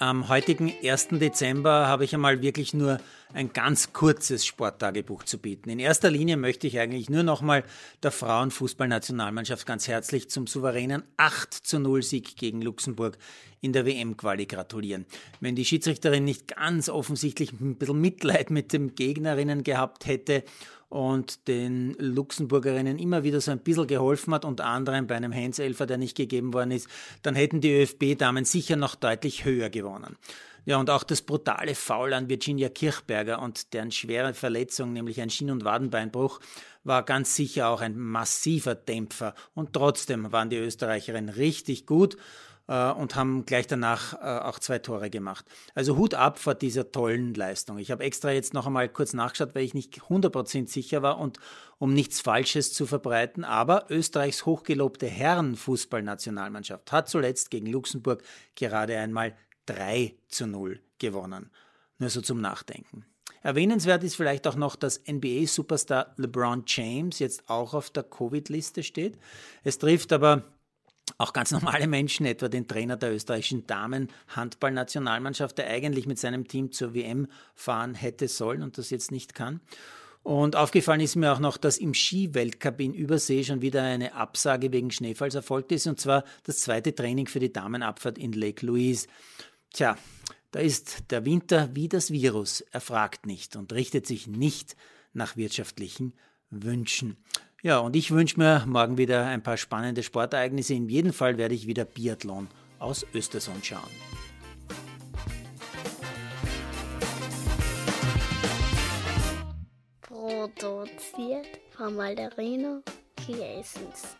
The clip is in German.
Am heutigen 1. Dezember habe ich einmal wirklich nur ein ganz kurzes Sporttagebuch zu bieten. In erster Linie möchte ich eigentlich nur nochmal der Frauenfußballnationalmannschaft ganz herzlich zum souveränen 8 zu 0 Sieg gegen Luxemburg in der WM-Quali gratulieren. Wenn die Schiedsrichterin nicht ganz offensichtlich ein bisschen Mitleid mit den Gegnerinnen gehabt hätte und den Luxemburgerinnen immer wieder so ein bisschen geholfen hat, unter anderem bei einem Hanselfer, der nicht gegeben worden ist, dann hätten die ÖFB-Damen sicher noch deutlich höher gewonnen. Ja, und auch das brutale Foul an Virginia Kirchberger und deren schwere Verletzung, nämlich ein Schien- und Wadenbeinbruch, war ganz sicher auch ein massiver Dämpfer. Und trotzdem waren die Österreicherinnen richtig gut äh, und haben gleich danach äh, auch zwei Tore gemacht. Also Hut ab vor dieser tollen Leistung. Ich habe extra jetzt noch einmal kurz nachgeschaut, weil ich nicht 100% sicher war und um nichts Falsches zu verbreiten, aber Österreichs hochgelobte Herrenfußballnationalmannschaft hat zuletzt gegen Luxemburg gerade einmal 3 zu 0 gewonnen. Nur so zum Nachdenken. Erwähnenswert ist vielleicht auch noch, dass NBA-Superstar LeBron James jetzt auch auf der Covid-Liste steht. Es trifft aber auch ganz normale Menschen, etwa den Trainer der österreichischen Damen-Handball-Nationalmannschaft, der eigentlich mit seinem Team zur WM fahren hätte sollen und das jetzt nicht kann. Und aufgefallen ist mir auch noch, dass im Skiweltcup in Übersee schon wieder eine Absage wegen Schneefalls erfolgt ist, und zwar das zweite Training für die Damenabfahrt in Lake Louise. Tja, da ist der Winter wie das Virus. Er fragt nicht und richtet sich nicht nach wirtschaftlichen Wünschen. Ja, und ich wünsche mir morgen wieder ein paar spannende Sportereignisse. In jedem Fall werde ich wieder Biathlon aus Östersund schauen. Produziert von Malderino Chiesens.